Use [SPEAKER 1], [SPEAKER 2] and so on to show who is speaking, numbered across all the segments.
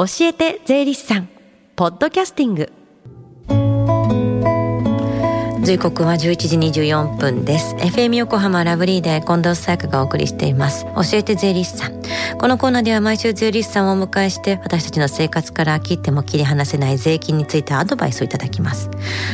[SPEAKER 1] 教えて税理士さん。ポッドキャスティング。時刻は11時24分です。FM 横浜ラブリーで近藤紗友香がお送りしています。教えて税理士さん。このコーナーでは毎週税理士さんをお迎えして私たちの生活から切っても切り離せない税金についてアドバイスをいただきます。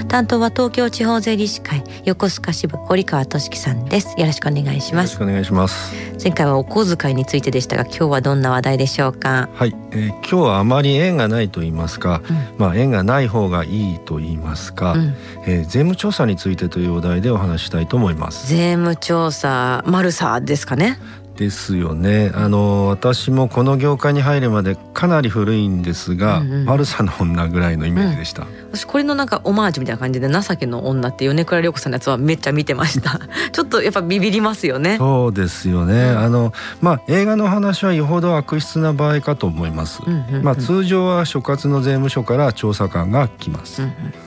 [SPEAKER 1] 担当は東京地方税理士会横須賀支部堀川俊樹さんです。よろしくお願いします。
[SPEAKER 2] よろしくお願いします。
[SPEAKER 1] 前回はお小遣いについてでしたが今日はどんな話題でしょうか？
[SPEAKER 2] はい、えー、今日はあまり縁がないと言いますか、うん、まあ縁がない方がいいと言いますか、うん、えー、税務調査についてというお題でお話したいと思います。
[SPEAKER 1] 税務調査マルサですかね
[SPEAKER 2] ですよね。あの私もこの業界に入るまでかなり古いんですが、うんうん、マルサの女ぐらいのイメージでした、うん、
[SPEAKER 1] 私これのなんかオマージュみたいな感じで「情けの女」って米倉涼子さんのやつはめっちゃ見てました。ちょっとやっぱビビりますよね。
[SPEAKER 2] そうですよね、うん、あのまあ映画の話はよほど悪質な場合かと思います、うんうんうん、まあ通常は所轄の税務署から調査官が来ます、うんうん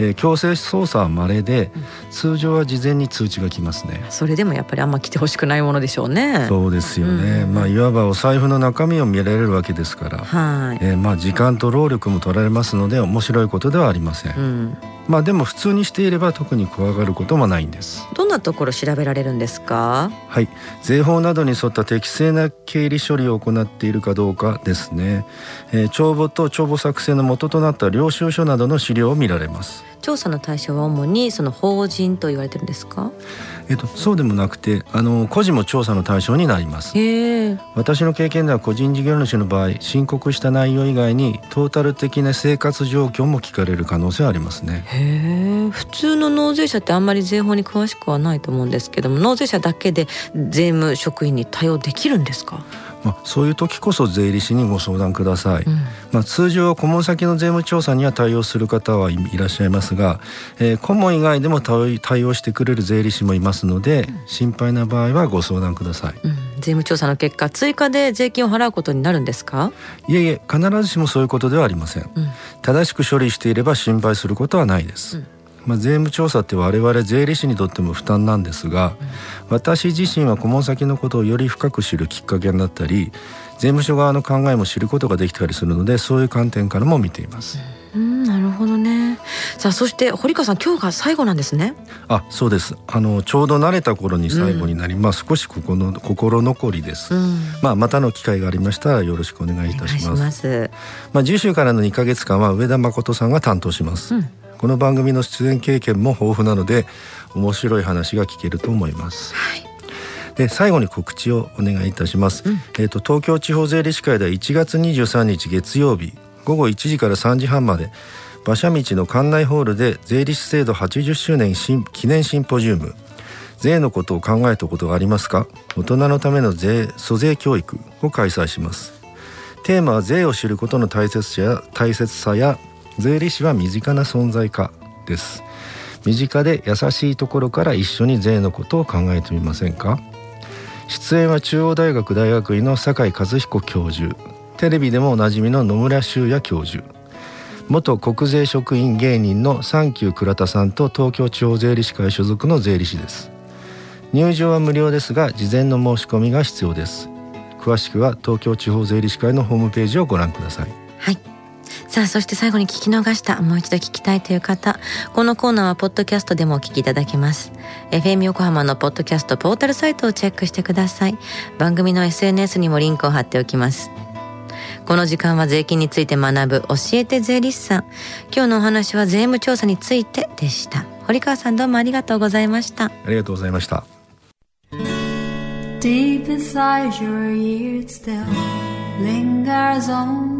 [SPEAKER 2] えー、強制捜査は稀で、通常は事前に通知が来ますね。
[SPEAKER 1] それでもやっぱりあんま来てほしくないものでしょうね。
[SPEAKER 2] そうですよね、うん、まあいわばお財布の中身を見られるわけですから、はい。えー、まあ時間と労力も取られますので面白いことではありません、うん、まあでも普通にしていれば特に怖がることもないんです。
[SPEAKER 1] どんなところ調べられるんですか？
[SPEAKER 2] はい。税法などに沿った適正な経理処理を行っているかどうかですね、えー、帳簿と帳簿作成の元となった領収書などの資料を見られます
[SPEAKER 1] 調査の対象は主にその法人と言われてるんですか？
[SPEAKER 2] えっと、そうでもなくてあの個人も調査の対象になります。私の経験では個人事業主の場合申告した内容以外にトータル的な生活状況も聞かれる可能性はありますね。
[SPEAKER 1] 普通の納税者ってあんまり税法に詳しくはないと思うんですけども納税者だけで税務職員に対応できるんですか？
[SPEAKER 2] まあ、そういう時こそ税理士にご相談ください、うん、まあ、通常は顧問先の税務調査には対応する方はいらっしゃいますが、えー、顧問以外でも対応してくれる税理士もいますので、うん、心配な場合はご相談ください、うん、
[SPEAKER 1] 税務調査の結果追加で税金を払うことになるんですか？
[SPEAKER 2] いえいえ必ずしもそういうことではありません、正しく処理していれば心配することはないです、まあ、税務調査って我々税理士にとっても負担なんですが、うん、私自身は顧問先のことをより深く知るきっかけになったり税務署側の考えも知ることができたりするのでそういう観点からも見ています。
[SPEAKER 1] うん、なるほどね。さあそして堀川さん今日が最後なんですね。
[SPEAKER 2] あ、そうです。あのちょうど慣れた頃に最後になり、うん、まあ少しここの心残りです。うん、まあまたの機会がありましたらよろしくお願いいたします。ますまあ次週からの2か月間は上田誠さんが担当します。うんこの番組の出演経験も豊富なので面白い話が聞けると思います。はい。で最後に告知をお願いいたします、うん、えっ、と東京地方税理士会では1月23日月曜日午後1時から3時半まで馬車道の館内ホールで税理士制度80周年記念シンポジウム。税のことを考えたことがありますか？大人のための税租税教育を開催します。テーマは税を知ることの大切さや大切さや税理士は身近な存在かです。身近で優しいところから一緒に税のことを考えてみませんか？出演は中央大学大学院の酒井和彦教授。テレビでもおなじみの野村修也教授。元国税職員芸人のサンキュー倉田さんと東京地方税理士会所属の税理士です。入場は無料ですが事前の申し込みが必要です。詳しくは東京地方税理士会のホームページをご覧ください。
[SPEAKER 1] はい。さあそして最後に聞き逃したもう一度聞きたいという方このコーナーはポッドキャストでもお聞きいただけます。FM 横浜のポッドキャストポータルサイトをチェックしてください。番組の SNS にもリンクを貼っておきます。この時間は税金について学ぶ教えて税理士さん。今日のお話は税務調査についてでした。堀川さんどうもありがとうございました。あ
[SPEAKER 2] りがとうございました。
[SPEAKER 3] Deep inside your ears still lingers on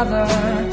[SPEAKER 3] another.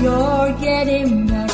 [SPEAKER 3] You're getting better.